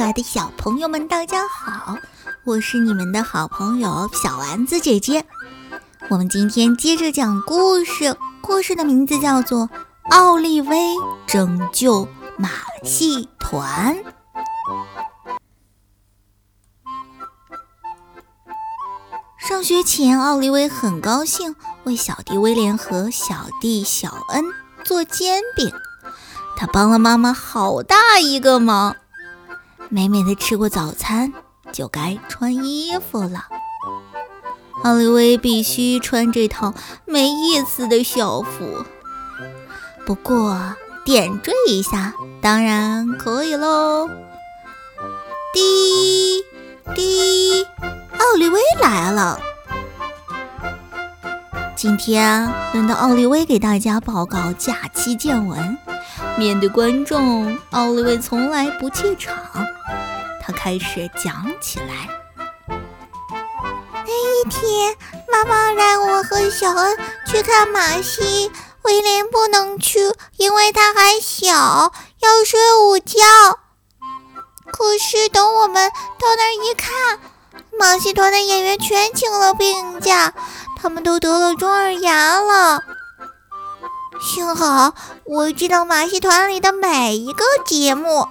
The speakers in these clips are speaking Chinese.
可爱的小朋友们，大家好！我是你们的好朋友小丸子姐姐。我们今天接着讲故事，故事的名字叫做《奥利威拯救马戏团》。上学前，奥利威很高兴为小弟威廉和小弟小恩做煎饼。他帮了妈妈好大一个忙。美美的吃过早餐，就该穿衣服了。奥利威必须穿这套没意思的校服。不过点缀一下当然可以喽。滴滴，奥利威来了。今天轮到奥利威给大家报告假期见闻。面对观众，奥利威从来不怯场。开始讲起来：那一天，妈妈让我和小恩去看马戏，威廉不能去，因为他还小，要睡午觉。可是等我们到那儿一看，马戏团的演员全请了病假，他们都得了中耳炎了。幸好我知道马戏团里的每一个节目。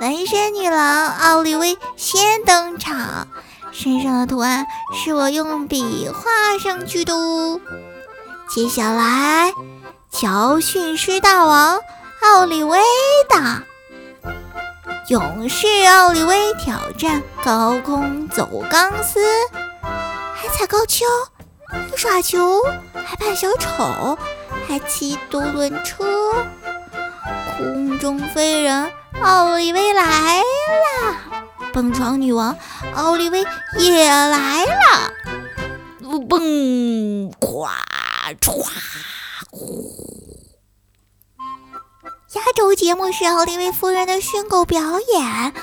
纹身女郎奥利薇先登场，身上的图案是我用笔画上去的哦。接下来，乔训师大王奥利威的勇士奥利威挑战高空走钢丝，还踩高跷。还耍球，还扮小丑，还骑独轮车，空中飞人奥利维来了，蹦床女王奥利维也来了，蹦，咵，唰，呼。压轴节目是奥利维夫人的训狗表演，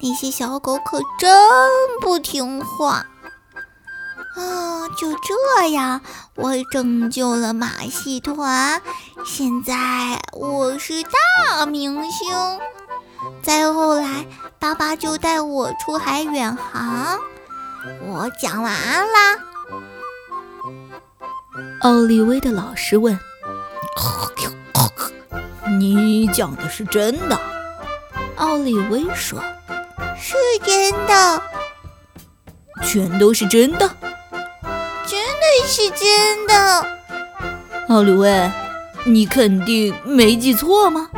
那些小狗可真不听话。啊，就这样，我拯救了马戏团。现在我是大明星。再后来，爸爸就带我出海远航。我讲完啦。奥利威的老师问：“你讲的是真的？”奥利威说：“是真的，全都是真的。”真的是真的，奥利威，你肯定没记错吗？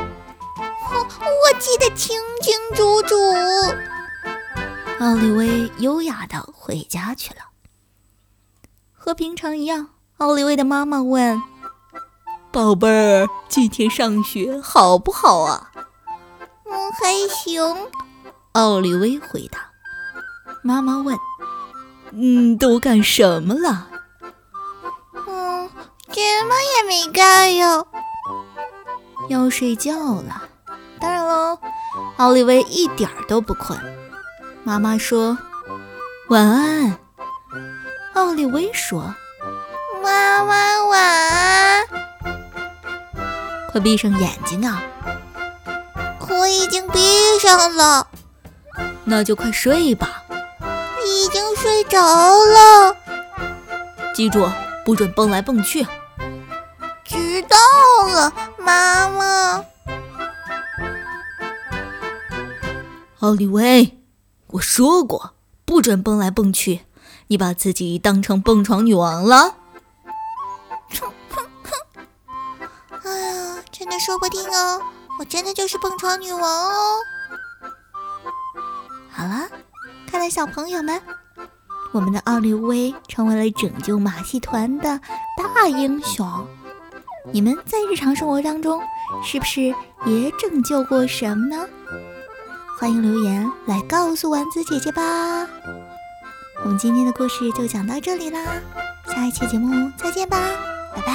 我我记得清清楚楚。奥利威优雅的回家去了。和平常一样，奥利威的妈妈问：“宝贝儿，今天上学好不好啊？”“嗯，还行。”奥利威回答。妈妈问：“嗯，都干什么了？”嗯什么也没干哟，要睡觉了。当然喽，奥利维一点都不困。妈妈说晚安。奥利维说妈妈晚安。快闭上眼睛啊！我已经闭上了。那就快睡吧。已经睡着了。记住，不准蹦来蹦去。知道了，妈妈。奥利维，我说过不准蹦来蹦去，你把自己当成蹦床女王了。哼哼哼！哎呀，真的说不定哦，我真的就是蹦床女王哦。好了，看来小朋友们，我们的奥利威成为了拯救马戏团的大英雄。你们在日常生活当中是不是也拯救过什么呢？欢迎留言来告诉丸子姐姐吧。我们今天的故事就讲到这里啦，下一期节目再见吧。拜拜